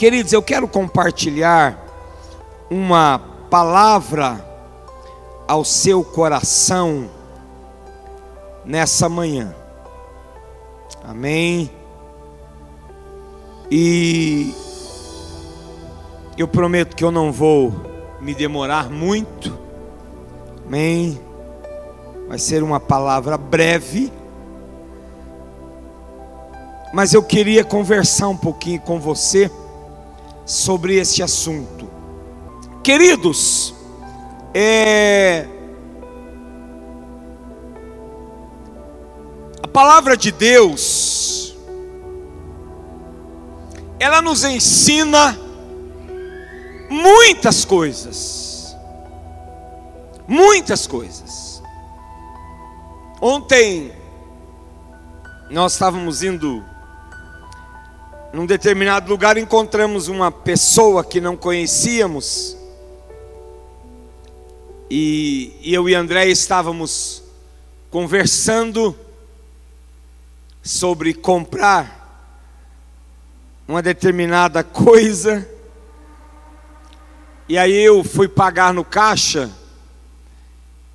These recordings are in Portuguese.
Queridos, eu quero compartilhar uma palavra ao seu coração nessa manhã. Amém. E eu prometo que eu não vou me demorar muito. Amém. Vai ser uma palavra breve. Mas eu queria conversar um pouquinho com você sobre este assunto. Queridos, é, a palavra de Deus, ela nos ensina muitas coisas, muitas coisas. Ontem nós estávamos indo num determinado lugar, encontramos uma pessoa que não conhecíamos e, e eu e André estávamos conversando sobre comprar uma determinada coisa. E aí eu fui pagar no caixa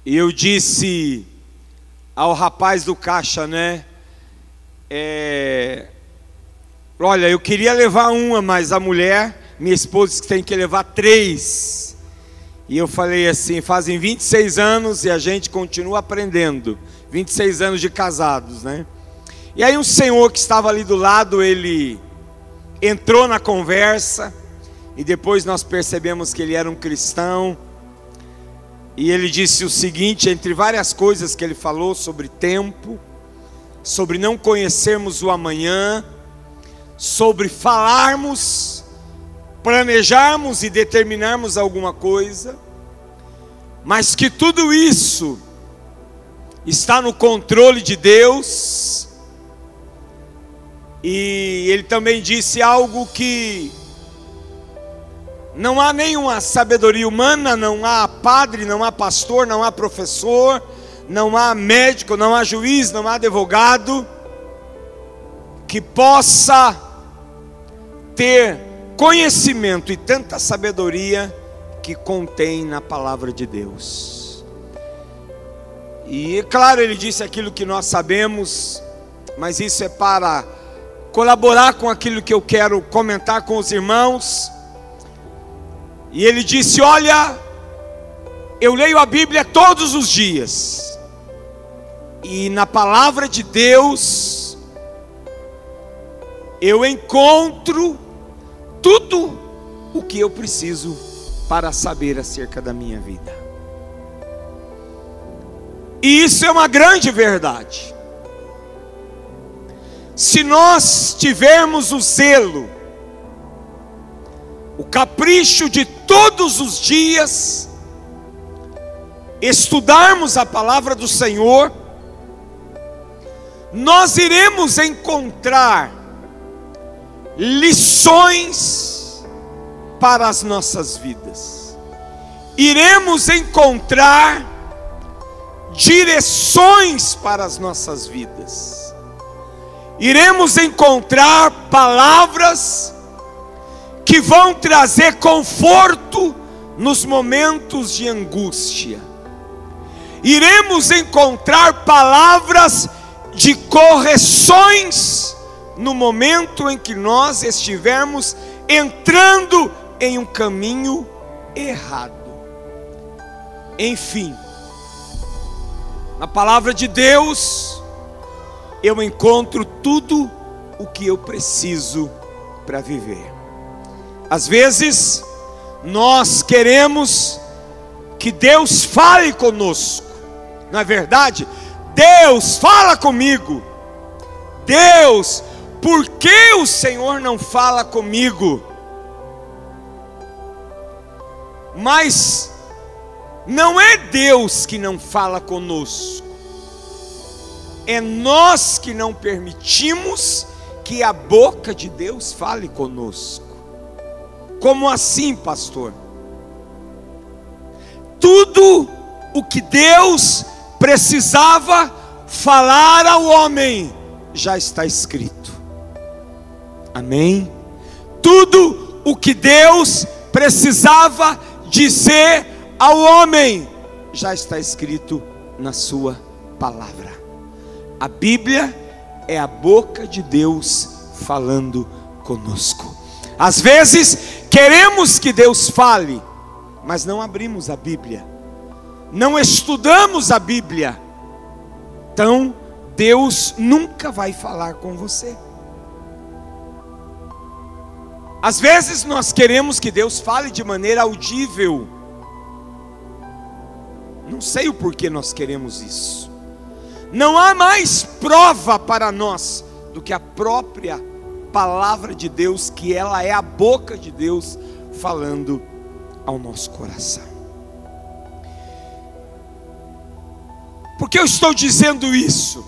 e eu disse ao rapaz do caixa, né? É, olha, eu queria levar uma, mas a mulher, minha esposa, tem que levar três. E eu falei assim: fazem 26 anos e a gente continua aprendendo. 26 anos de casados, né? E aí um senhor que estava ali do lado, ele entrou na conversa e depois nós percebemos que ele era um cristão. E ele disse o seguinte, entre várias coisas que ele falou sobre tempo, sobre não conhecermos o amanhã, sobre falarmos planejarmos e determinarmos alguma coisa, mas que tudo isso está no controle de Deus. E ele também disse algo que não há nenhuma sabedoria humana, não há padre, não há pastor, não há professor, não há médico, não há juiz, não há advogado que possa ter conhecimento e tanta sabedoria que contém na palavra de Deus. E claro, ele disse aquilo que nós sabemos, mas isso é para colaborar com aquilo que eu quero comentar com os irmãos. E ele disse: Olha, eu leio a Bíblia todos os dias, e na palavra de Deus, eu encontro tudo o que eu preciso para saber acerca da minha vida. E isso é uma grande verdade. Se nós tivermos o zelo, o capricho de todos os dias, estudarmos a palavra do Senhor, nós iremos encontrar lições para as nossas vidas. Iremos encontrar direções para as nossas vidas. Iremos encontrar palavras que vão trazer conforto nos momentos de angústia. Iremos encontrar palavras de correções no momento em que nós estivermos entrando em um caminho errado. Enfim, na palavra de Deus, eu encontro tudo o que eu preciso para viver. Às vezes, nós queremos que Deus fale conosco, não é verdade? Deus fala comigo, Deus por que o Senhor não fala comigo? Mas não é Deus que não fala conosco, é nós que não permitimos que a boca de Deus fale conosco. Como assim, pastor? Tudo o que Deus precisava falar ao homem já está escrito. Amém? Tudo o que Deus precisava dizer ao homem já está escrito na Sua palavra. A Bíblia é a boca de Deus falando conosco. Às vezes queremos que Deus fale, mas não abrimos a Bíblia, não estudamos a Bíblia, então Deus nunca vai falar com você. Às vezes nós queremos que Deus fale de maneira audível. Não sei o porquê nós queremos isso. Não há mais prova para nós do que a própria palavra de Deus, que ela é a boca de Deus falando ao nosso coração. Por que eu estou dizendo isso?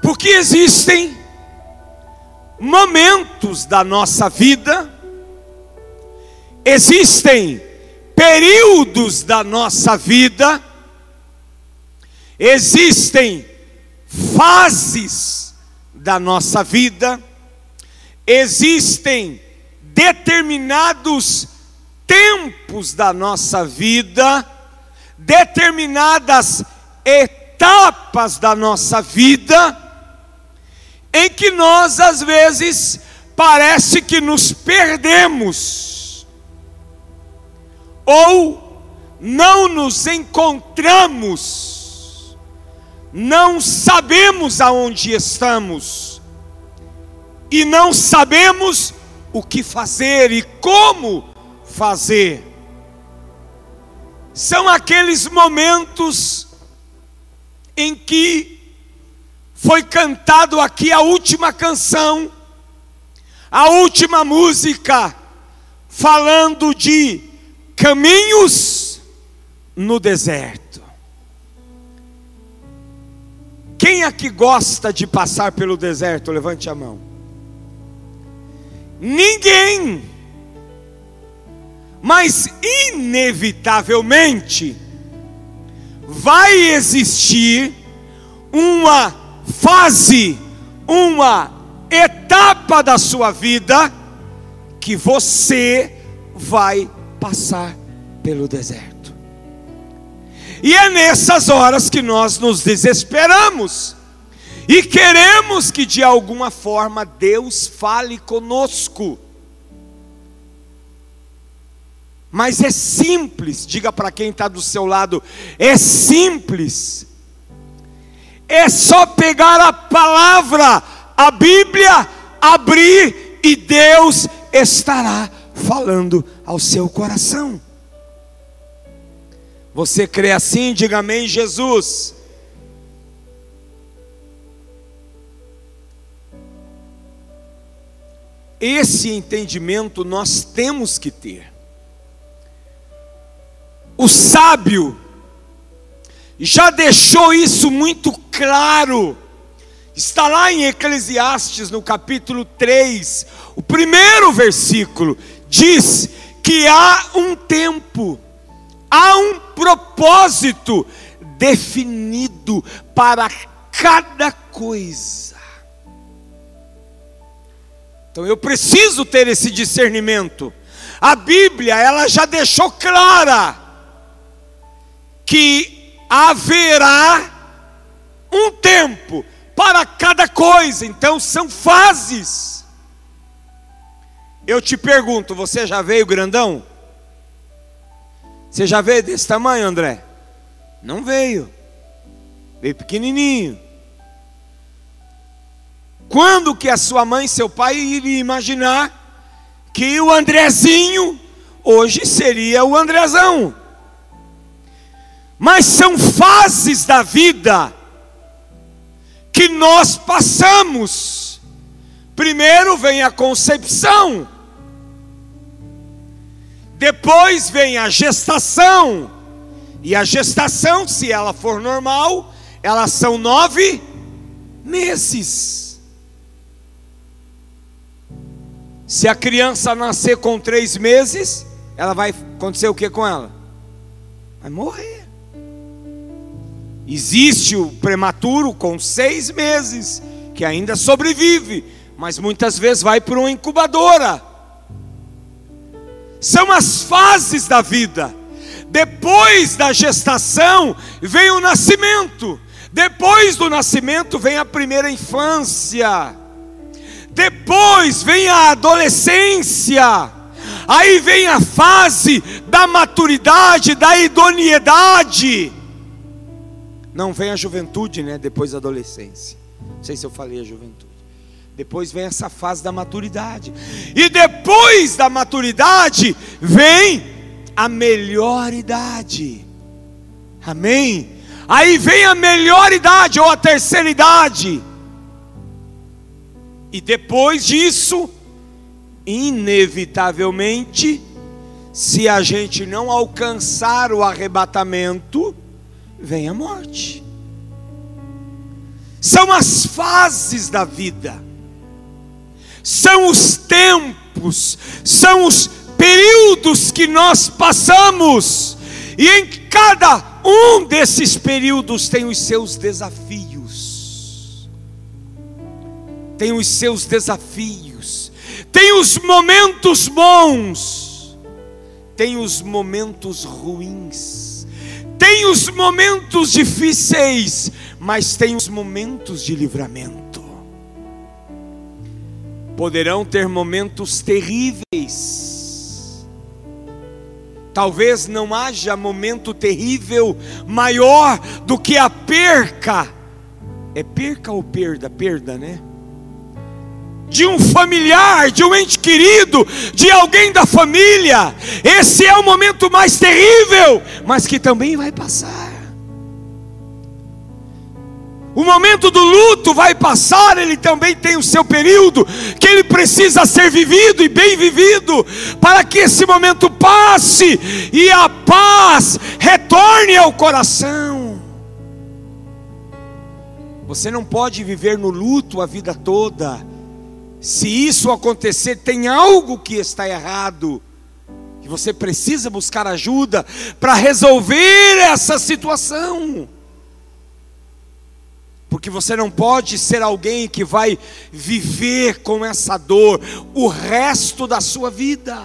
Porque existem momentos da nossa vida, existem períodos da nossa vida, existem fases da nossa vida, existem determinados tempos da nossa vida, determinadas etapas da nossa vida, em que nós às vezes parece que nos perdemos, ou não nos encontramos, não sabemos aonde estamos, e não sabemos o que fazer e como fazer. São aqueles momentos em que foi cantado aqui a última canção, a última música, falando de caminhos no deserto. Quem aqui gosta de passar pelo deserto? Levante a mão. Ninguém. Mas inevitavelmente vai existir uma fase, uma etapa da sua vida que você vai passar pelo deserto. E é nessas horas que nós nos desesperamos e queremos que de alguma forma Deus fale conosco. Mas é simples, diga para quem está do seu lado, é simples é só pegar a palavra, a Bíblia, abrir e Deus estará falando ao seu coração. Você crê assim? Diga amém, Jesus. Esse entendimento nós temos que ter. O sábio já deixou isso muito claro. Está lá em Eclesiastes, no capítulo 3, o primeiro versículo, diz que há um tempo, há um propósito definido para cada coisa. Então eu preciso ter esse discernimento. A Bíblia, ela já deixou clara que haverá um tempo para cada coisa, então são fases. Eu te pergunto, você já veio grandão? Você já veio desse tamanho, André? Não veio. Veio pequenininho. Quando que a sua mãe e seu pai iriam imaginar que o Andrezinho hoje seria o Andrezão? Mas são fases da vida que nós passamos. Primeiro vem a concepção, depois vem a gestação, e a gestação, se ela for normal, elas são nove meses. Se a criança nascer com três meses, ela vai acontecer o que com ela? Vai morrer. Existe o prematuro com seis meses, que ainda sobrevive, mas muitas vezes vai para uma incubadora. São as fases da vida. Depois da gestação vem o nascimento. Depois do nascimento vem a primeira infância. Depois vem a adolescência. Aí vem a fase da maturidade, da idoneidade. Não vem a juventude, né? Depois da adolescência. Não sei se eu falei a juventude. Depois vem essa fase da maturidade. E depois da maturidade vem a melhor idade. Amém? Aí vem a melhor idade ou a terceira idade. E depois disso, inevitavelmente, se a gente não alcançar o arrebatamento, vem a morte. São as fases da vida. São os tempos, são os períodos que nós passamos, e em cada um desses períodos tem os seus desafios, tem os seus desafios, tem os momentos bons, tem os momentos ruins, tem os momentos difíceis, mas tem os momentos de livramento poderão ter momentos terríveis. Talvez não haja momento terrível maior do que a perca. É perca ou perda? Perda, né? De um familiar, de um ente querido, de alguém da família. Esse é o momento mais terrível, mas que também vai passar. O momento do luto vai passar, ele também tem o seu período, que ele precisa ser vivido e bem vivido, para que esse momento passe e a paz retorne ao coração. Você não pode viver no luto a vida toda. Se isso acontecer, tem algo que está errado. E você precisa buscar ajuda para resolver essa situação porque você não pode ser alguém que vai viver com essa dor o resto da sua vida.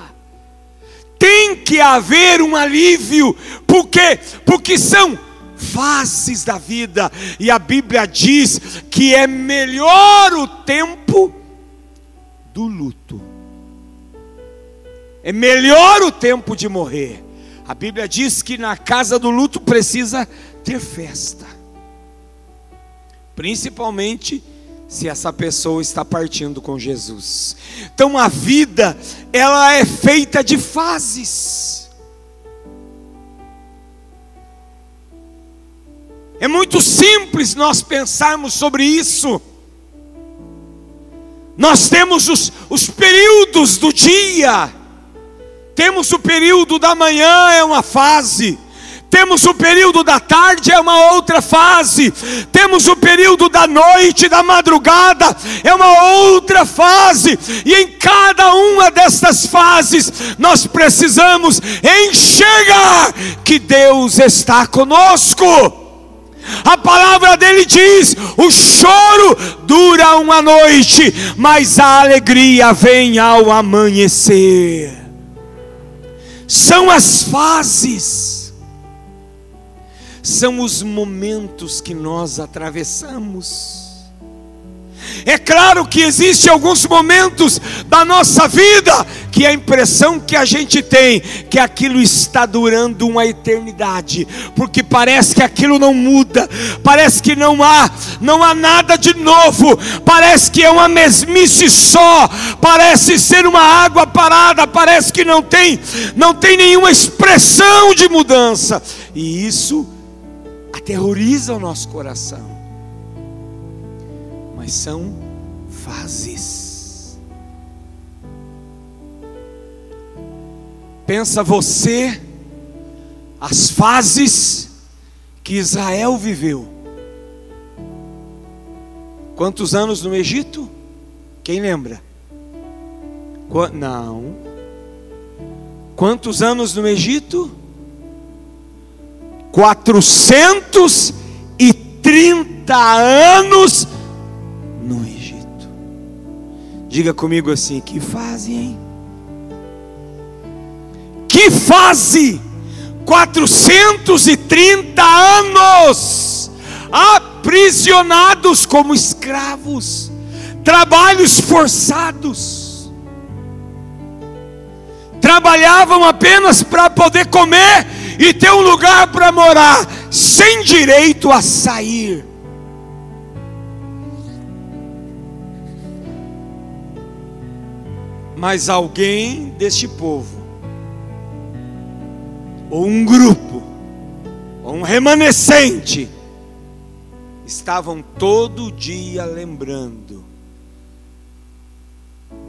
Tem que haver um alívio, porque porque são fases da vida, e a Bíblia diz que é melhor o tempo do luto. É melhor o tempo de morrer. A Bíblia diz que na casa do luto precisa ter festa principalmente se essa pessoa está partindo com Jesus. Então a vida, ela é feita de fases. É muito simples nós pensarmos sobre isso. Nós temos os, os períodos do dia, temos o período da manhã, é uma fase, temos o período da tarde, é uma outra fase. Temos o período da noite, da madrugada, é uma outra fase. E em cada uma destas fases, nós precisamos enxergar que Deus está conosco. A palavra dele diz: o choro dura uma noite, mas a alegria vem ao amanhecer. São as fases são os momentos que nós atravessamos. É claro que existe alguns momentos da nossa vida que a impressão que a gente tem que aquilo está durando uma eternidade, porque parece que aquilo não muda, parece que não há, não há nada de novo, parece que é uma mesmice só, parece ser uma água parada, parece que não tem, não tem nenhuma expressão de mudança. E isso aterroriza o nosso coração. Mas são fases. Pensa você as fases que Israel viveu. Quantos anos no Egito? Quem lembra? Qu não. Quantos anos no Egito? 430 anos no Egito. Diga comigo assim: que fase, hein? Que fase! 430 anos aprisionados como escravos, trabalhos forçados. Trabalhavam apenas para poder comer e ter um lugar para morar, sem direito a sair. Mas alguém deste povo, ou um grupo, ou um remanescente, estavam todo dia lembrando: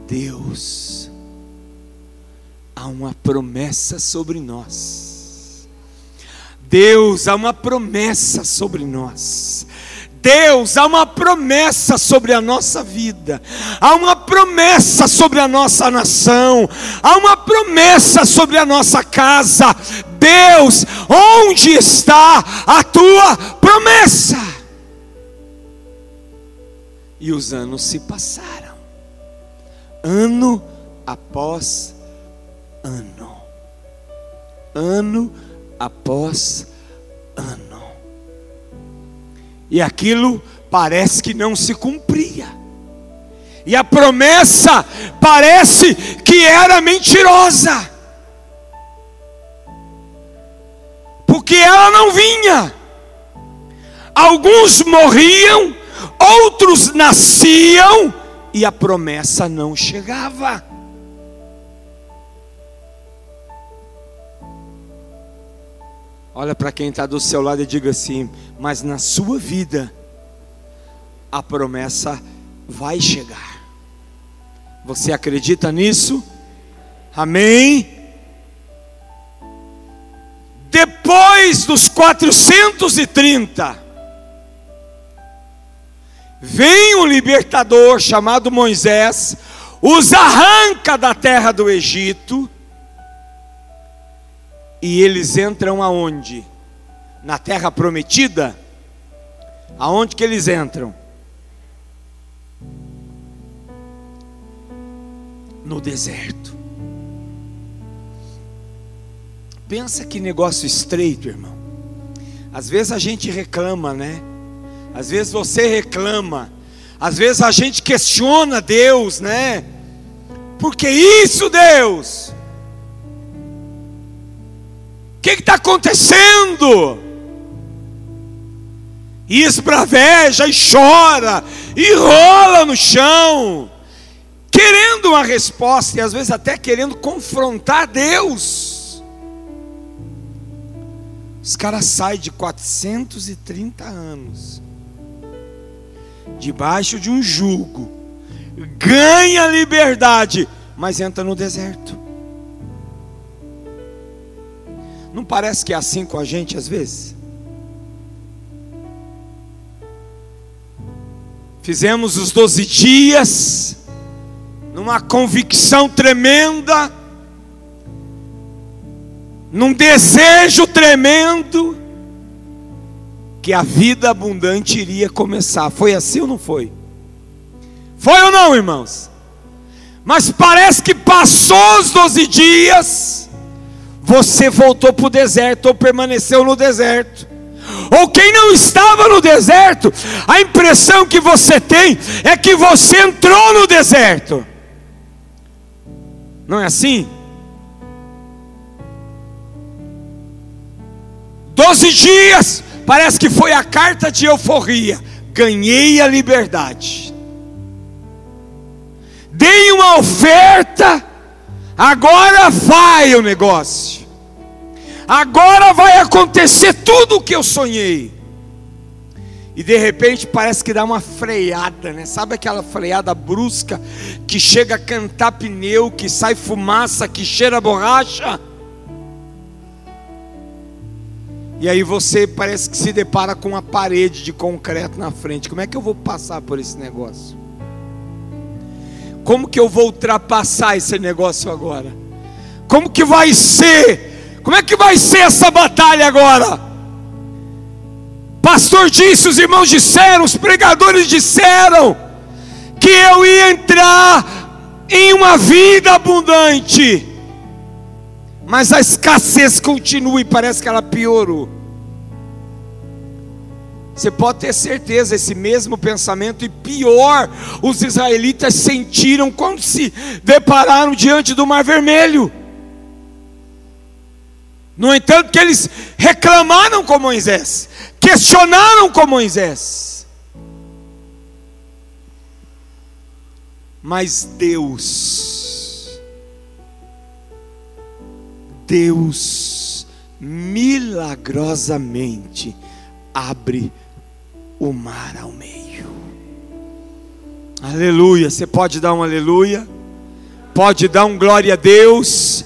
Deus, há uma promessa sobre nós. Deus, há uma promessa sobre nós. Deus, há uma promessa sobre a nossa vida, há uma promessa sobre a nossa nação, há uma promessa sobre a nossa casa. Deus, onde está a tua promessa? E os anos se passaram, ano após ano, ano após ano e aquilo parece que não se cumpria. E a promessa parece que era mentirosa. Porque ela não vinha. Alguns morriam, outros nasciam e a promessa não chegava. Olha para quem está do seu lado e diga assim: mas na sua vida, a promessa vai chegar. Você acredita nisso? Amém? Depois dos 430, vem um libertador chamado Moisés, os arranca da terra do Egito e eles entram aonde? Na terra prometida? Aonde que eles entram? No deserto. Pensa que negócio estreito, irmão. Às vezes a gente reclama, né? Às vezes você reclama. Às vezes a gente questiona Deus, né? Por que isso, Deus? O que está acontecendo? E esbraveja, e chora, e rola no chão, querendo uma resposta, e às vezes até querendo confrontar Deus. Os caras saem de 430 anos, debaixo de um jugo, ganha liberdade, mas entra no deserto. Não parece que é assim com a gente às vezes? Fizemos os doze dias, numa convicção tremenda, num desejo tremendo, que a vida abundante iria começar. Foi assim ou não foi? Foi ou não, irmãos? Mas parece que passou os doze dias, você voltou para o deserto ou permaneceu no deserto. Ou quem não estava no deserto, a impressão que você tem é que você entrou no deserto. Não é assim? Doze dias, parece que foi a carta de euforia. Ganhei a liberdade. Dei uma oferta, agora vai o negócio agora vai acontecer tudo o que eu sonhei. E de repente parece que dá uma freada, né? Sabe aquela freada brusca que chega a cantar pneu, que sai fumaça, que cheira borracha? E aí você parece que se depara com uma parede de concreto na frente. Como é que eu vou passar por esse negócio? Como que eu vou ultrapassar esse negócio agora? Como que vai ser como é que vai ser essa batalha agora? Pastor disse, os irmãos disseram, os pregadores disseram que eu ia entrar em uma vida abundante, mas a escassez continua e parece que ela piorou. Você pode ter certeza, esse mesmo pensamento, e pior, os israelitas sentiram quando se depararam diante do Mar Vermelho. No entanto, que eles reclamaram com Moisés, questionaram com Moisés. Mas Deus, Deus milagrosamente abre o mar ao meio. Aleluia. Você pode dar um aleluia? Pode dar um glória a Deus?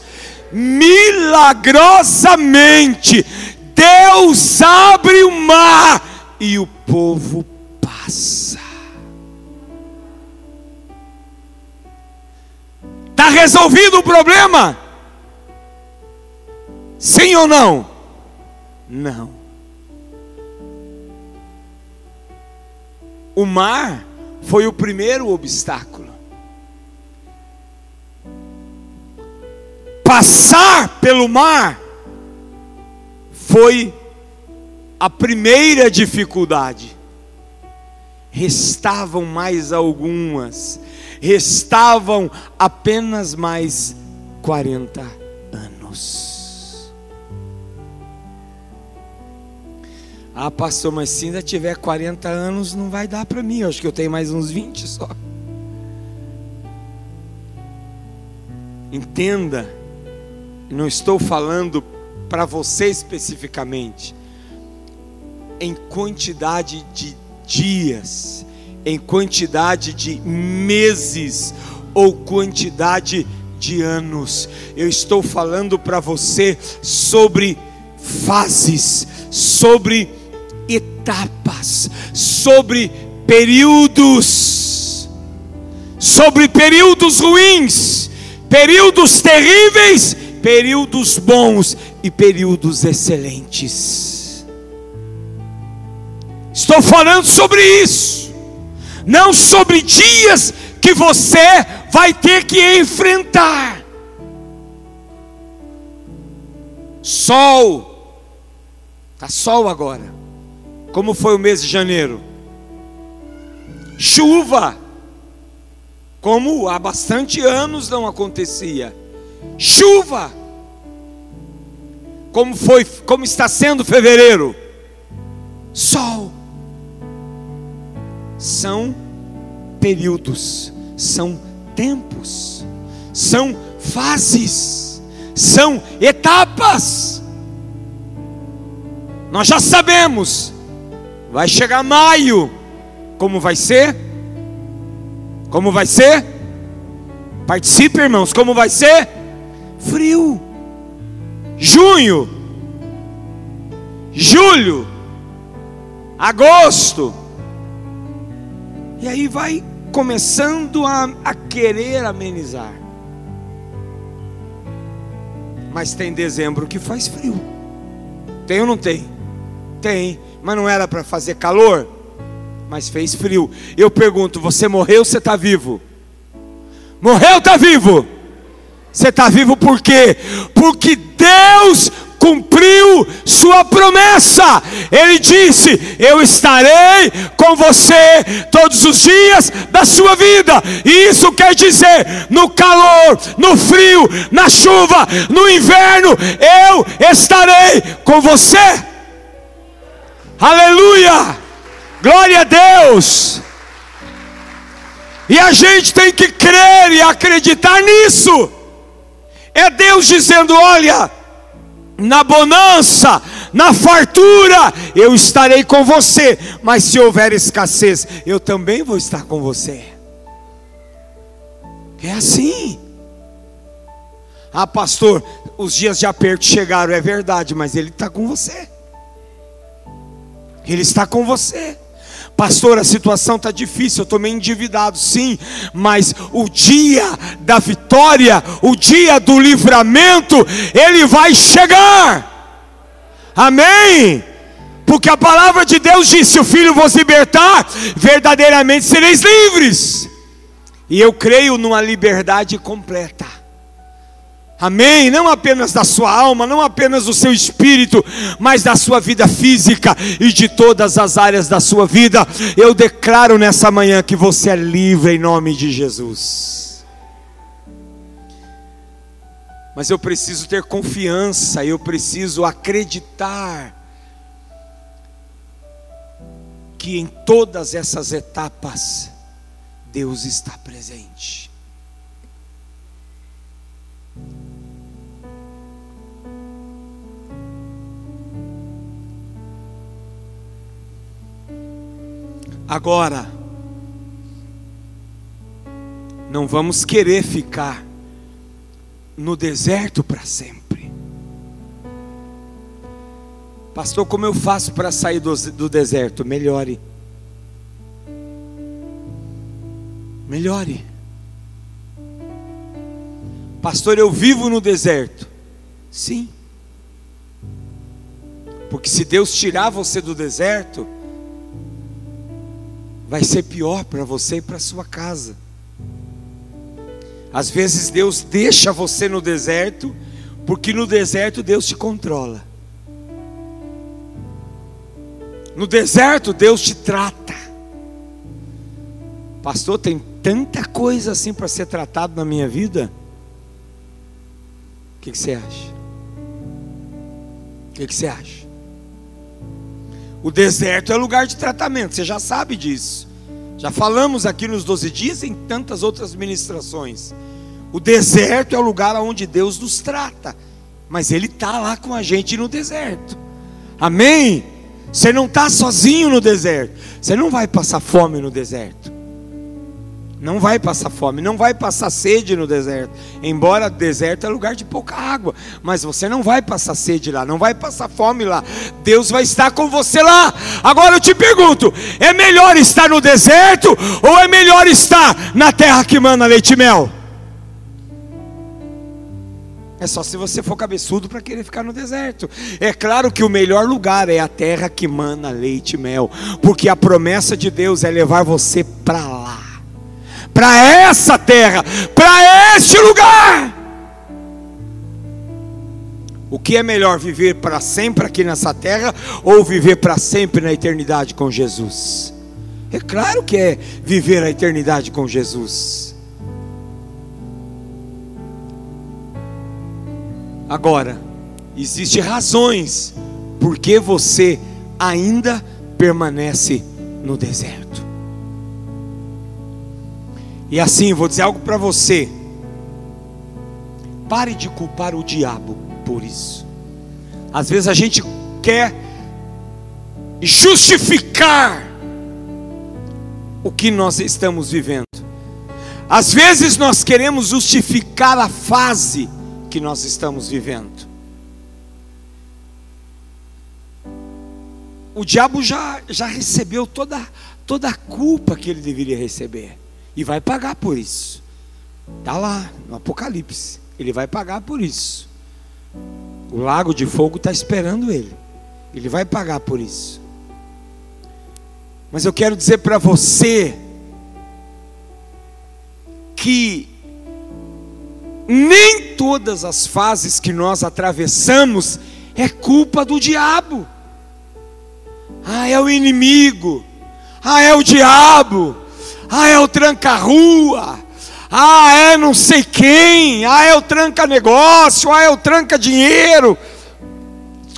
Milagrosamente, Deus abre o mar e o povo passa. Está resolvido o problema? Sim ou não? Não. O mar foi o primeiro obstáculo. Passar pelo mar foi a primeira dificuldade. Restavam mais algumas, restavam apenas mais 40 anos. Ah, pastor, mas se ainda tiver 40 anos, não vai dar para mim. Eu acho que eu tenho mais uns 20 só. Entenda, não estou falando para você especificamente, em quantidade de dias, em quantidade de meses ou quantidade de anos. Eu estou falando para você sobre fases, sobre etapas, sobre períodos, sobre períodos ruins, períodos terríveis, períodos bons e períodos excelentes. Estou falando sobre isso, não sobre dias que você vai ter que enfrentar. Sol, está sol agora. Como foi o mês de janeiro? Chuva, como há bastante anos não acontecia. Chuva, como foi, como está sendo fevereiro? Sol. São períodos, são tempos, são fases, são etapas. Nós já sabemos Vai chegar maio. Como vai ser? Como vai ser? Participe, irmãos. Como vai ser? Frio. Junho. Julho. Agosto. E aí vai começando a, a querer amenizar. Mas tem dezembro que faz frio. Tem ou não tem? Tem mas não era para fazer calor, mas fez frio. Eu pergunto: você morreu você está vivo? Morreu está vivo? Você está vivo por quê? Porque Deus cumpriu sua promessa. Ele disse: Eu estarei com você todos os dias da sua vida. E isso quer dizer: no calor, no frio, na chuva, no inverno, eu estarei com você. Aleluia! Glória a Deus! E a gente tem que crer e acreditar nisso. É Deus dizendo: olha, na bonança, na fartura, eu estarei com você, mas se houver escassez, eu também vou estar com você. É assim. Ah, pastor, os dias de aperto chegaram, é verdade, mas Ele está com você. Ele está com você. Pastor, a situação está difícil, eu estou meio endividado, sim, mas o dia da vitória, o dia do livramento, ele vai chegar. Amém? Porque a palavra de Deus diz: se o Filho vos libertar, verdadeiramente sereis livres. E eu creio numa liberdade completa. Amém? Não apenas da sua alma, não apenas do seu espírito, mas da sua vida física e de todas as áreas da sua vida. Eu declaro nessa manhã que você é livre em nome de Jesus. Mas eu preciso ter confiança, eu preciso acreditar que em todas essas etapas Deus está presente. Agora, não vamos querer ficar no deserto para sempre. Pastor, como eu faço para sair do, do deserto? Melhore. Melhore. Pastor, eu vivo no deserto. Sim. Porque se Deus tirar você do deserto, vai ser pior para você e para sua casa. Às vezes Deus deixa você no deserto, porque no deserto Deus te controla. No deserto Deus te trata. Pastor, tem tanta coisa assim para ser tratado na minha vida. O que, que você acha? O que, que você acha? O deserto é lugar de tratamento, você já sabe disso. Já falamos aqui nos 12 dias e em tantas outras ministrações. O deserto é o lugar onde Deus nos trata, mas Ele está lá com a gente no deserto. Amém? Você não está sozinho no deserto, você não vai passar fome no deserto. Não vai passar fome, não vai passar sede no deserto. Embora deserto é lugar de pouca água, mas você não vai passar sede lá, não vai passar fome lá. Deus vai estar com você lá. Agora eu te pergunto: é melhor estar no deserto ou é melhor estar na terra que manda leite e mel? É só se você for cabeçudo para querer ficar no deserto. É claro que o melhor lugar é a terra que mana leite e mel, porque a promessa de Deus é levar você para lá para essa terra, para este lugar. O que é melhor viver para sempre aqui nessa terra ou viver para sempre na eternidade com Jesus? É claro que é viver a eternidade com Jesus. Agora, existem razões por que você ainda permanece no deserto. E assim, vou dizer algo para você. Pare de culpar o diabo por isso. Às vezes a gente quer justificar o que nós estamos vivendo. Às vezes nós queremos justificar a fase que nós estamos vivendo. O diabo já, já recebeu toda, toda a culpa que ele deveria receber. E vai pagar por isso. Está lá no Apocalipse. Ele vai pagar por isso. O lago de fogo está esperando ele. Ele vai pagar por isso. Mas eu quero dizer para você que nem todas as fases que nós atravessamos é culpa do diabo. Ah, é o inimigo. Ah, é o diabo. Ah, é o tranca-rua. Ah, é não sei quem. Ah, é o tranca-negócio. Ah, é o tranca-dinheiro.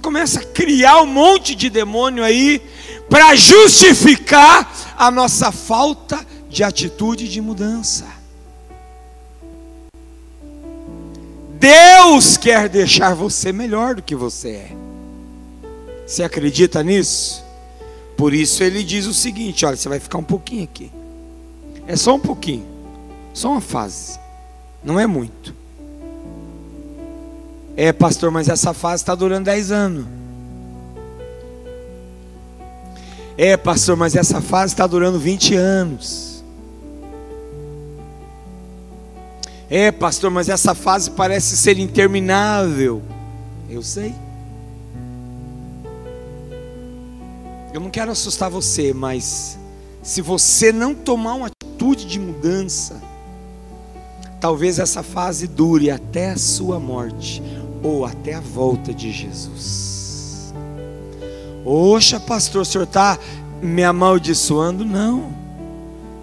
Começa a criar um monte de demônio aí para justificar a nossa falta de atitude de mudança. Deus quer deixar você melhor do que você é. Você acredita nisso? Por isso ele diz o seguinte: olha, você vai ficar um pouquinho aqui. É só um pouquinho, só uma fase, não é muito. É, pastor, mas essa fase está durando 10 anos. É, pastor, mas essa fase está durando 20 anos. É, pastor, mas essa fase parece ser interminável. Eu sei. Eu não quero assustar você, mas se você não tomar uma atitude de mudança, talvez essa fase dure até a sua morte ou até a volta de Jesus. Oxa, pastor, o senhor está me amaldiçoando? Não.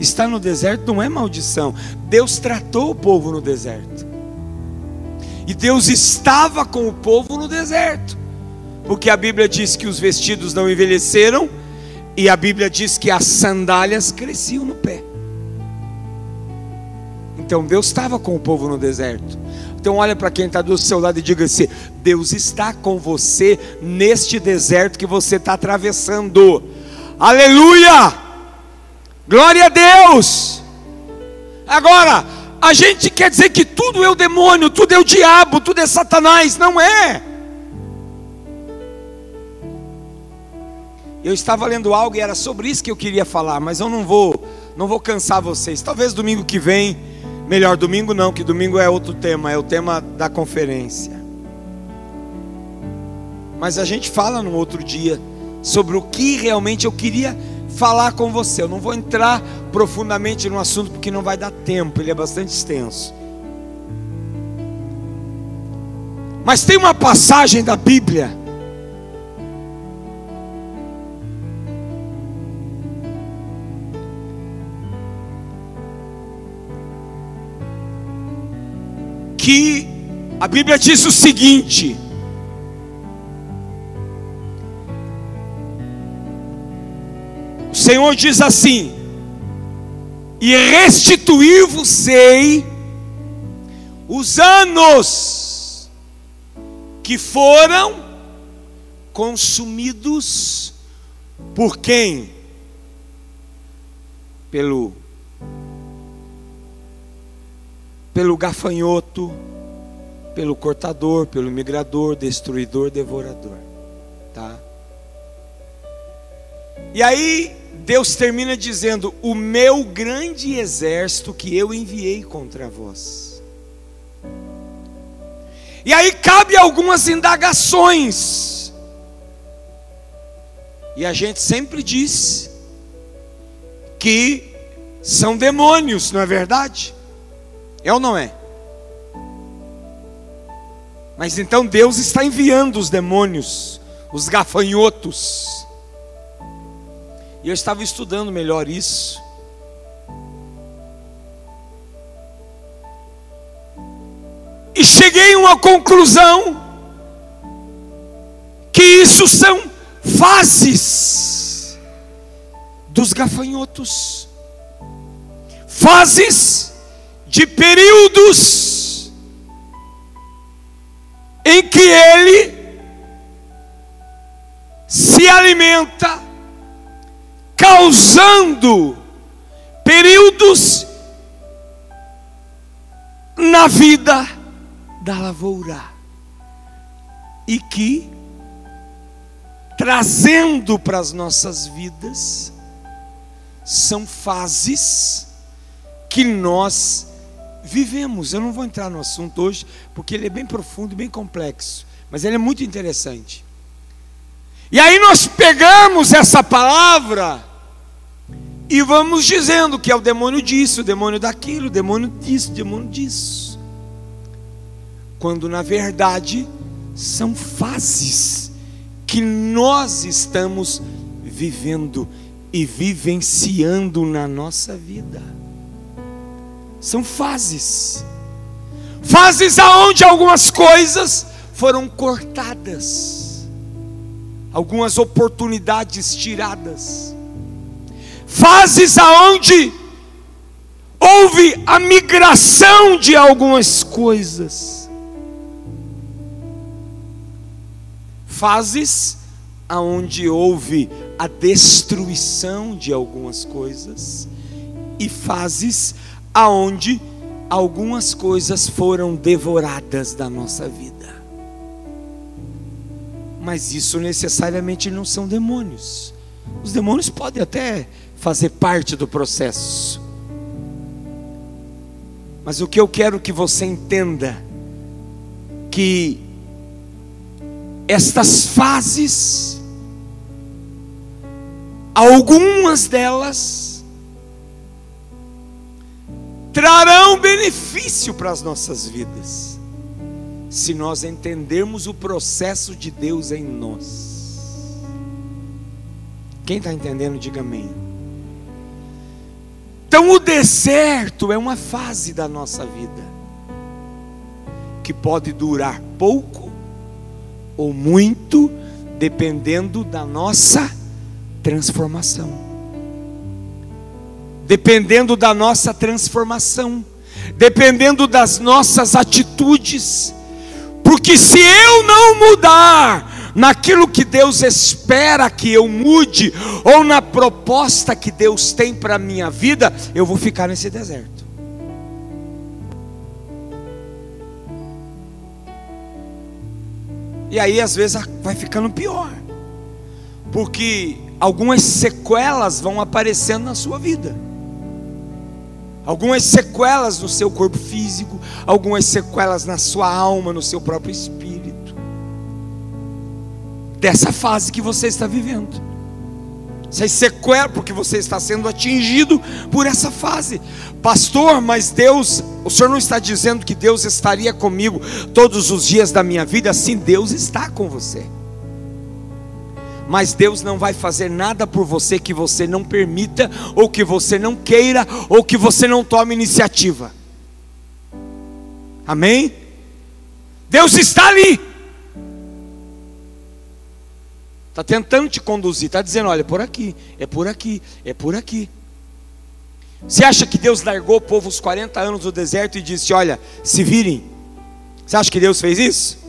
Estar no deserto não é maldição. Deus tratou o povo no deserto. E Deus estava com o povo no deserto. Porque a Bíblia diz que os vestidos não envelheceram e a Bíblia diz que as sandálias cresciam no pé. Então Deus estava com o povo no deserto. Então olha para quem está do seu lado e diga assim: Deus está com você neste deserto que você está atravessando. Aleluia! Glória a Deus! Agora, a gente quer dizer que tudo é o demônio, tudo é o diabo, tudo é Satanás. Não é. Eu estava lendo algo e era sobre isso que eu queria falar, mas eu não vou, não vou cansar vocês. Talvez domingo que vem, melhor domingo não, que domingo é outro tema, é o tema da conferência. Mas a gente fala no outro dia sobre o que realmente eu queria falar com você. Eu não vou entrar profundamente no assunto porque não vai dar tempo, ele é bastante extenso. Mas tem uma passagem da Bíblia que a Bíblia diz o seguinte: o Senhor diz assim: e restituir-vos-ei os anos que foram consumidos por quem? Pelo pelo gafanhoto, pelo cortador, pelo migrador, destruidor, devorador, tá? E aí Deus termina dizendo: "O meu grande exército que eu enviei contra vós". E aí cabe algumas indagações. E a gente sempre diz que são demônios, não é verdade? É ou não é? Mas então Deus está enviando os demônios, os gafanhotos. E eu estava estudando melhor isso. E cheguei a uma conclusão que isso são fases dos gafanhotos. Fases de períodos em que ele se alimenta, causando períodos na vida da lavoura, e que, trazendo para as nossas vidas, são fases que nós vivemos. Eu não vou entrar no assunto hoje, porque ele é bem profundo bem complexo, mas ele é muito interessante. E aí nós pegamos essa palavra e vamos dizendo que é o demônio disso, o demônio daquilo, o demônio disso, o demônio disso. Quando na verdade são fases que nós estamos vivendo e vivenciando na nossa vida. São fases. Fases aonde algumas coisas foram cortadas. Algumas oportunidades tiradas. Fases aonde houve a migração de algumas coisas. Fases aonde houve a destruição de algumas coisas e fases aonde algumas coisas foram devoradas da nossa vida. Mas isso necessariamente não são demônios. Os demônios podem até fazer parte do processo. Mas o que eu quero que você entenda que estas fases algumas delas trarão benefício para as nossas vidas, se nós entendermos o processo de Deus em nós. Quem está entendendo, diga amém. Então, o deserto é uma fase da nossa vida que pode durar pouco ou muito, dependendo da nossa transformação. Dependendo da nossa transformação, dependendo das nossas atitudes, porque se eu não mudar naquilo que Deus espera que eu mude, ou na proposta que Deus tem para a minha vida, eu vou ficar nesse deserto. E aí às vezes vai ficando pior. Porque algumas sequelas vão aparecendo na sua vida. Algumas sequelas no seu corpo físico, algumas sequelas na sua alma, no seu próprio espírito. Dessa fase que você está vivendo essas sequelas, porque você está sendo atingido por essa fase. Pastor, mas Deus, o Senhor não está dizendo que Deus estaria comigo todos os dias da minha vida? Sim, Deus está com você. Mas Deus não vai fazer nada por você que você não permita, ou que você não queira, ou que você não tome iniciativa. Amém? Deus está ali. Está tentando te conduzir, está dizendo: olha, é por aqui, é por aqui, é por aqui. Você acha que Deus largou o povo os 40 anos do deserto e disse: olha, se virem? Você acha que Deus fez isso?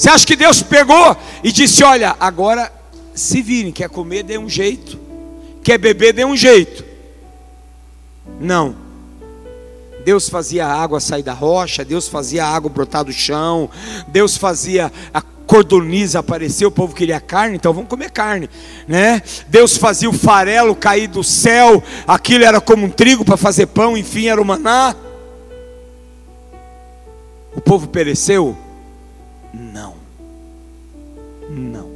Você acha que Deus pegou e disse: olha, agora se virem, quer comer, dê um jeito, quer beber, dê um jeito. Não. Deus fazia a água sair da rocha, Deus fazia a água brotar do chão, Deus fazia a cordoniza apareceu, o povo queria carne, então vamos comer carne, né? Deus fazia o farelo cair do céu, aquilo era como um trigo para fazer pão, enfim, era o maná. O povo pereceu? Não. Não.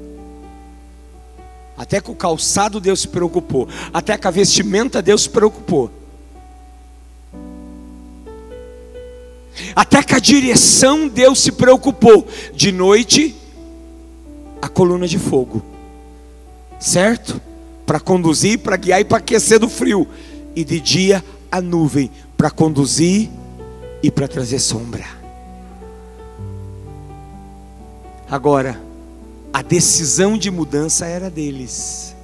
Até com o calçado Deus se preocupou, até com a vestimenta Deus se preocupou. Até com a direção Deus se preocupou. De noite a coluna de fogo, certo? Para conduzir, para guiar e para aquecer do frio, e de dia a nuvem para conduzir e para trazer sombra. Agora, a decisão de mudança era deles,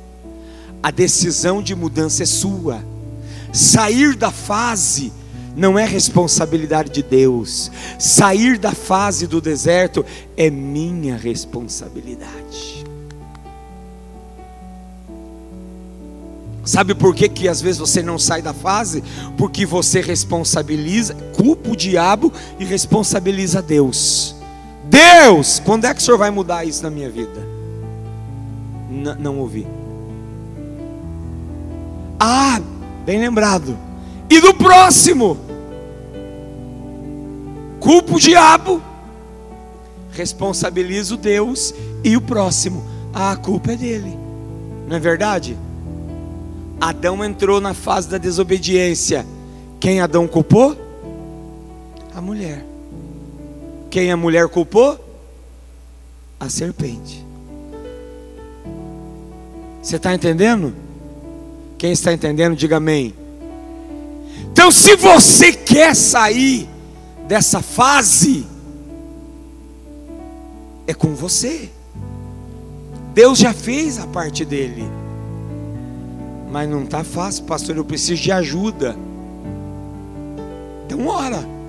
a decisão de mudança é sua. Sair da fase não é responsabilidade de Deus. Sair da fase do deserto é minha responsabilidade. Sabe por que, que às vezes você não sai da fase? Porque você responsabiliza, culpa o diabo e responsabiliza Deus. Deus, quando é que o Senhor vai mudar isso na minha vida? N não ouvi. Ah, bem lembrado e do próximo. Culpa o diabo, responsabiliza o Deus e o próximo. Ah, a culpa é dele, não é verdade? Adão entrou na fase da desobediência. Quem Adão culpou? A mulher. Quem a mulher culpou? A serpente. Você está entendendo? Quem está entendendo, diga amém. Então, se você quer sair dessa fase, é com você. Deus já fez a parte dele, mas não está fácil, pastor. Eu preciso de ajuda. Então, ora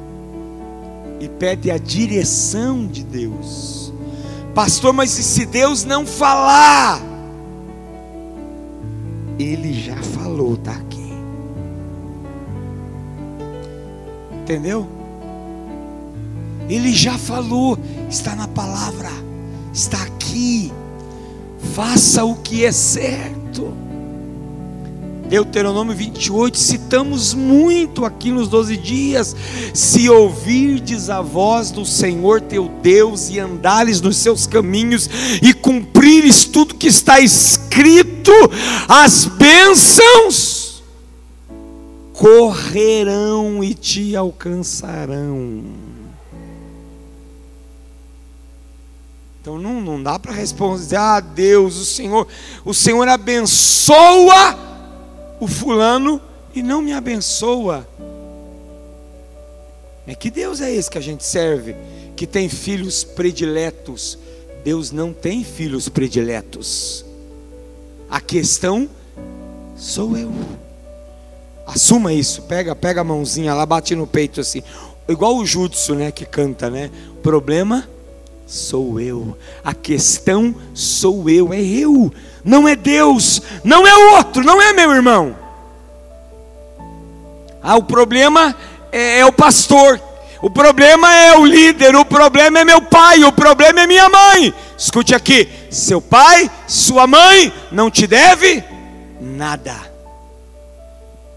e pede a direção de Deus, pastor. Mas e se Deus não falar? Ele já falou, está aqui. Entendeu? Ele já falou, está na palavra, está aqui. Faça o que é certo. Deuteronômio 28, citamos muito aqui nos 12 dias. Se ouvirdes a voz do Senhor teu Deus e andares nos seus caminhos e cumprires tudo que está escrito, as bênçãos correrão e te alcançarão. Então não, não dá para responder, ah Deus, o Senhor, o Senhor abençoa o fulano e não me abençoa. É que Deus é esse que a gente serve, que tem filhos prediletos. Deus não tem filhos prediletos. A questão sou eu. Assuma isso, pega, pega a mãozinha lá, bate no peito assim. Igual o Jutsu, né, que canta, né? Problema sou eu. A questão sou eu, é eu. Não é Deus, não é o outro, não é meu irmão. Ah, o problema é, é o pastor. O problema é o líder, o problema é meu pai, o problema é minha mãe. Escute aqui: seu pai, sua mãe não te deve nada.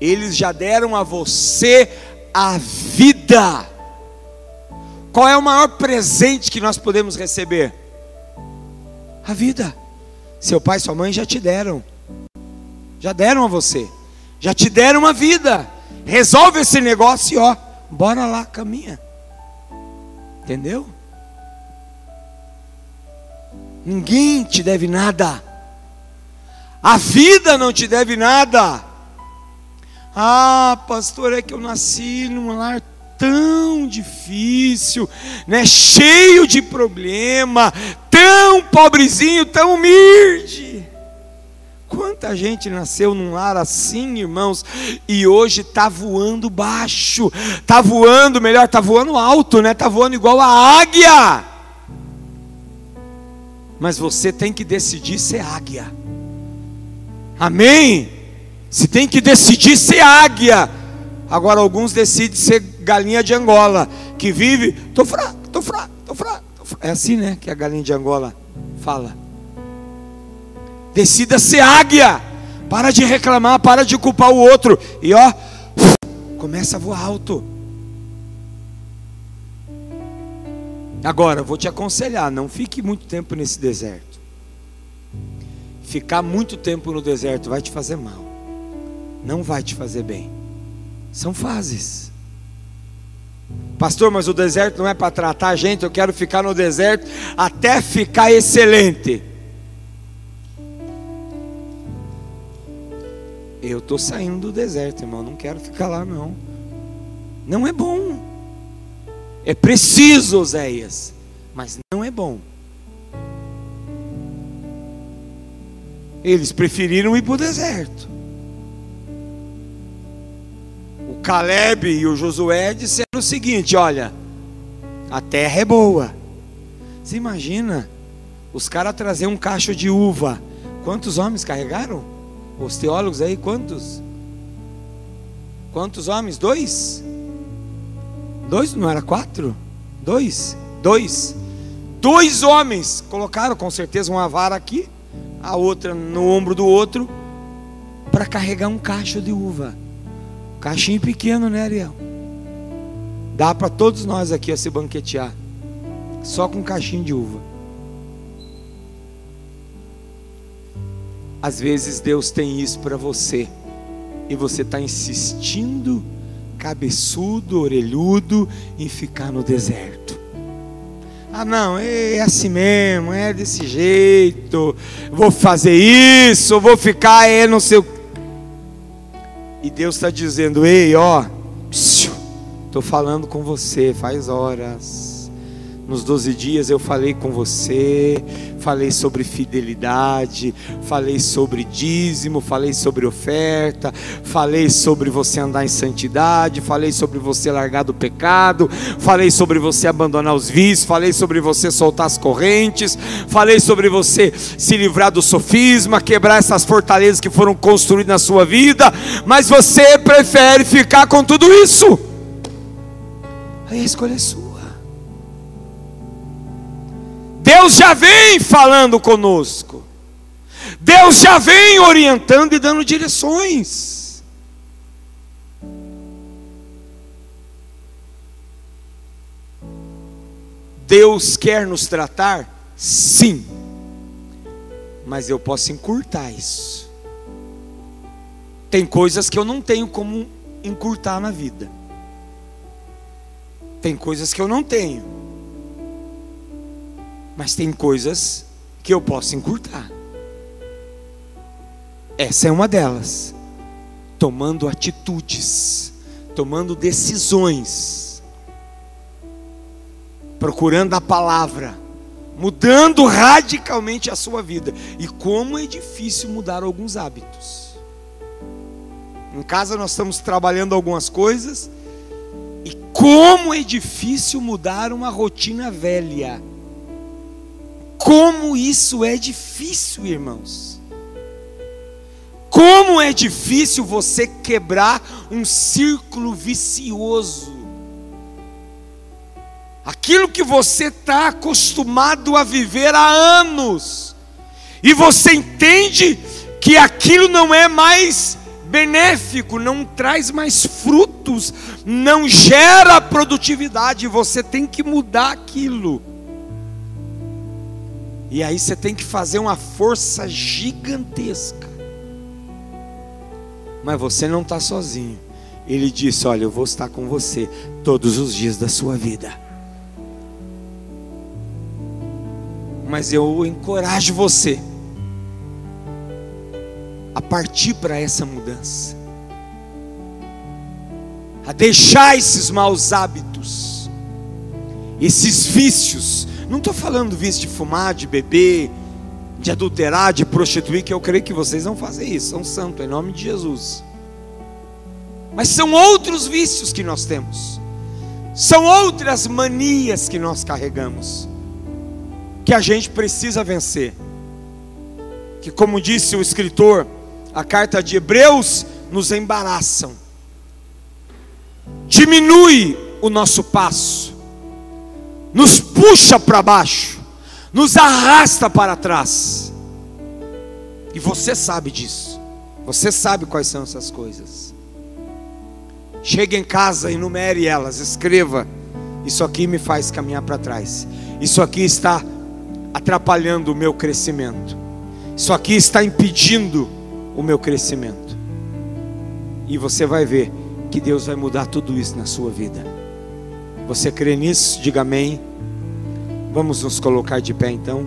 Eles já deram a você a vida. Qual é o maior presente que nós podemos receber? A vida. Seu pai e sua mãe já te deram. Já deram a você. Já te deram a vida. Resolve esse negócio e ó, bora lá, caminha. Entendeu? Ninguém te deve nada. A vida não te deve nada. Ah, pastor, é que eu nasci num lar tão difícil, né? cheio de problema, tão pobrezinho, tão humilde. Quanta gente nasceu num lar assim, irmãos, e hoje está voando baixo, está voando, melhor, está voando alto, né? Está voando igual a águia. Mas você tem que decidir ser águia. Amém? Você tem que decidir ser águia. Agora alguns decidem ser galinha de Angola, que vive, tô fraco, tô fraco, tô fraco, tô fraco. É assim, né, que a galinha de Angola fala. Decida ser águia. Para de reclamar, para de culpar o outro. E ó, começa a voar alto. Agora, vou te aconselhar, não fique muito tempo nesse deserto. Ficar muito tempo no deserto vai te fazer mal. Não vai te fazer bem. São fases. Pastor, mas o deserto não é para tratar a gente, eu quero ficar no deserto até ficar excelente. Eu estou saindo do deserto, irmão, não quero ficar lá não. Não é bom. É preciso, Oséias, mas não é bom. Eles preferiram ir para o deserto. Caleb e o Josué disseram o seguinte: olha, a terra é boa. Você imagina os caras trazer um cacho de uva? Quantos homens carregaram? Os teólogos aí, quantos? Quantos homens? Dois? Dois? Não era quatro? Dois? Dois. Dois homens colocaram com certeza uma vara aqui, a outra no ombro do outro, para carregar um cacho de uva. Caixinho pequeno, né, Ariel? Dá para todos nós aqui a se banquetear. Só com caixinho de uva. Às vezes Deus tem isso para você. E você está insistindo, cabeçudo, orelhudo, em ficar no deserto. Ah, não, é assim mesmo, é desse jeito. Vou fazer isso, vou ficar, é não sei o e Deus está dizendo: Ei, ó, estou falando com você faz horas. Nos 12 dias eu falei com você, falei sobre fidelidade, falei sobre dízimo, falei sobre oferta, falei sobre você andar em santidade, falei sobre você largar do pecado, falei sobre você abandonar os vícios, falei sobre você soltar as correntes, falei sobre você se livrar do sofisma, quebrar essas fortalezas que foram construídas na sua vida, mas você prefere ficar com tudo isso. Aí a escolha é sua. Deus já vem falando conosco. Deus já vem orientando e dando direções. Deus quer nos tratar? Sim. Mas eu posso encurtar isso. Tem coisas que eu não tenho como encurtar na vida. Tem coisas que eu não tenho, mas tem coisas que eu posso encurtar. Essa é uma delas. Tomando atitudes, tomando decisões, procurando a palavra, mudando radicalmente a sua vida. E como é difícil mudar alguns hábitos. Em casa nós estamos trabalhando algumas coisas, e como é difícil mudar uma rotina velha. Como isso é difícil, irmãos. Como é difícil você quebrar um círculo vicioso. Aquilo que você está acostumado a viver há anos, e você entende que aquilo não é mais benéfico, não traz mais frutos, não gera produtividade, você tem que mudar aquilo. E aí você tem que fazer uma força gigantesca mas você não está sozinho. Ele disse: Olha, eu vou estar com você todos os dias da sua vida. Mas eu encorajo você a partir para essa mudança, a deixar esses maus hábitos, esses vícios. Não estou falando vício de fumar, de beber, de adulterar, de prostituir, que eu creio que vocês não fazem isso, são santos, em nome de Jesus. Mas são outros vícios que nós temos, são outras manias que nós carregamos, que a gente precisa vencer. Que, como disse o escritor, a carta de Hebreus nos embaraçam, diminui o nosso passo, nos puxa para baixo, nos arrasta para trás. E você sabe disso. Você sabe quais são essas coisas. Chegue em casa, enumere elas, escreva. Isso aqui me faz caminhar para trás. Isso aqui está atrapalhando o meu crescimento. Isso aqui está impedindo o meu crescimento. E você vai ver que Deus vai mudar tudo isso na sua vida. Você crê nisso? Diga amém. Vamos nos colocar de pé então.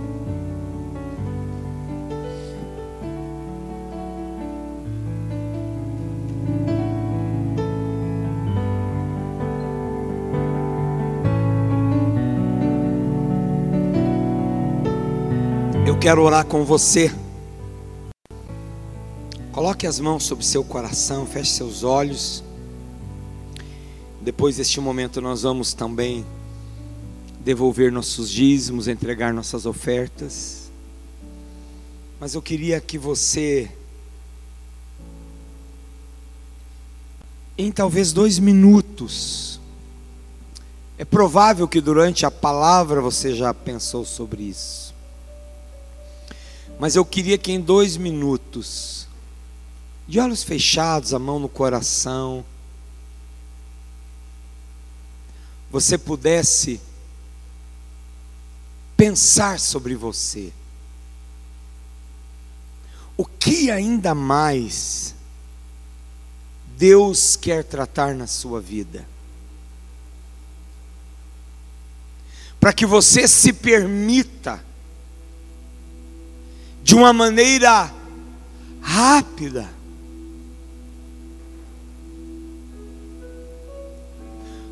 Eu quero orar com você. Coloque as mãos sobre seu coração, feche seus olhos. Depois deste momento, nós vamos também devolver nossos dízimos, entregar nossas ofertas. Mas eu queria que você, em talvez dois minutos, é provável que durante a palavra você já pensou sobre isso. Mas eu queria que em dois minutos, de olhos fechados, a mão no coração, você pudesse pensar sobre você. O que ainda mais Deus quer tratar na sua vida? Para que você se permita, de uma maneira rápida,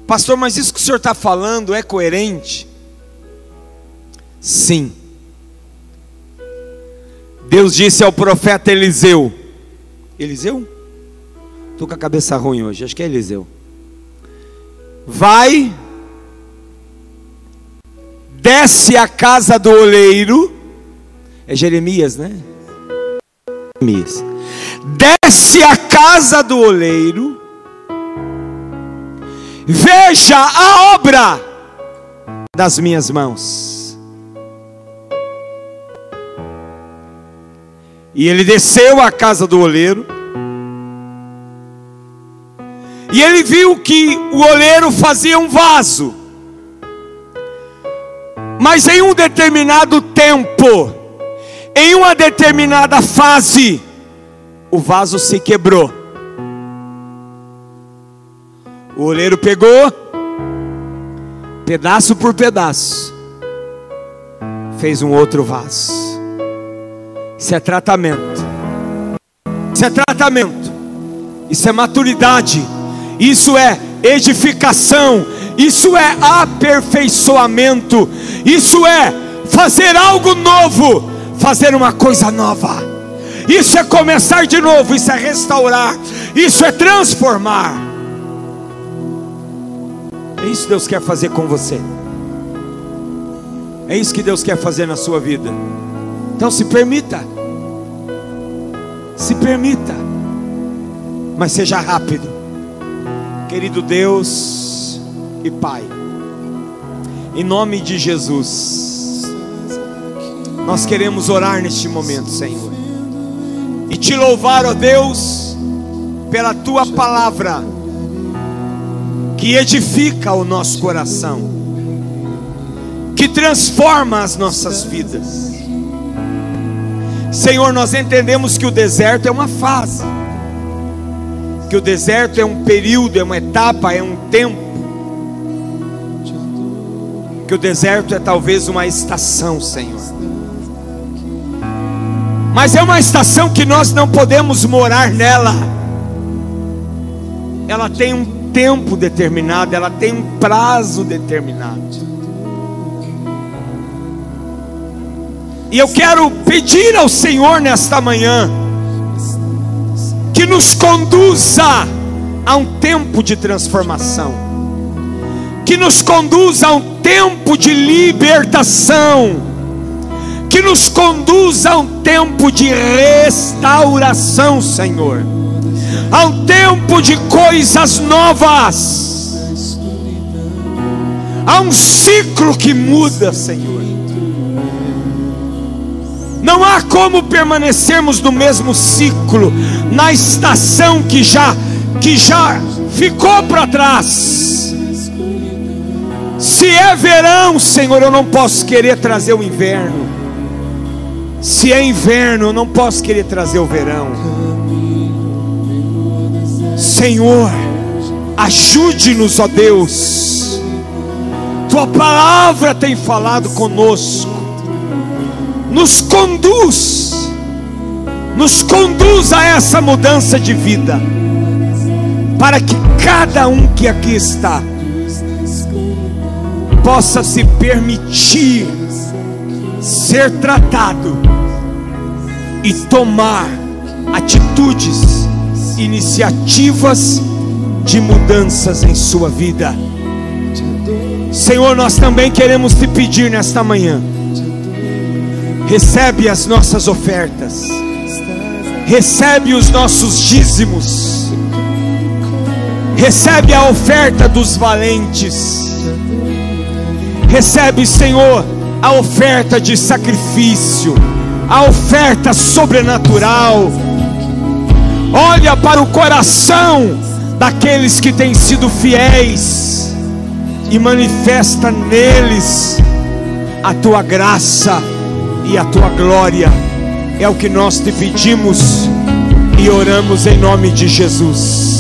Pastor, mas isso que o senhor está falando é coerente? Sim. Deus disse ao profeta Eliseu: Eliseu? Estou com a cabeça ruim hoje, acho que é Eliseu. Vai, desce a casa do oleiro. É Jeremias, né? Jeremias. Desce a casa do oleiro. Veja a obra das minhas mãos E ele desceu à casa do oleiro. E ele viu que o oleiro fazia um vaso. Mas em um determinado tempo, em uma determinada fase, o vaso se quebrou. O oleiro pegou, pedaço por pedaço, fez um outro vaso. Isso é tratamento. Isso é tratamento. Isso é maturidade. Isso é edificação. Isso é aperfeiçoamento. Isso é fazer algo novo, fazer uma coisa nova. Isso é começar de novo, isso é restaurar, isso é transformar. É isso que Deus quer fazer com você. É isso que Deus quer fazer na sua vida. Então se permita. Se permita. Mas seja rápido. Querido Deus e Pai. Em nome de Jesus. Nós queremos orar neste momento, Senhor. E te louvar, ó Deus, pela tua palavra que edifica o nosso coração, que transforma as nossas vidas. Senhor, nós entendemos que o deserto é uma fase, que o deserto é um período, é uma etapa, é um tempo, que o deserto é talvez uma estação, Senhor. Mas é uma estação que nós não podemos morar nela. Ela tem um tempo determinado, ela tem um prazo determinado. E eu quero pedir ao Senhor nesta manhã que nos conduza a um tempo de transformação, que nos conduza a um tempo de libertação, que nos conduza a um tempo de restauração, Senhor um tempo de coisas novas, há um ciclo que muda, Senhor. Não há como permanecermos no mesmo ciclo, na estação que já que já ficou para trás. Se é verão, Senhor, eu não posso querer trazer o inverno. Se é inverno, eu não posso querer trazer o verão. Senhor, ajude-nos, ó Deus. Tua palavra tem falado conosco. Nos conduz, nos conduz a essa mudança de vida, para que cada um que aqui está possa se permitir ser tratado e tomar atitudes iniciativas de mudanças em sua vida. Senhor, nós também queremos te pedir nesta manhã. Recebe as nossas ofertas. Recebe os nossos dízimos. Recebe a oferta dos valentes. Recebe, Senhor, a oferta de sacrifício, a oferta sobrenatural olha para o coração daqueles que têm sido fiéis e manifesta neles a tua graça e a tua glória. É o que nós te pedimos e oramos em nome de Jesus.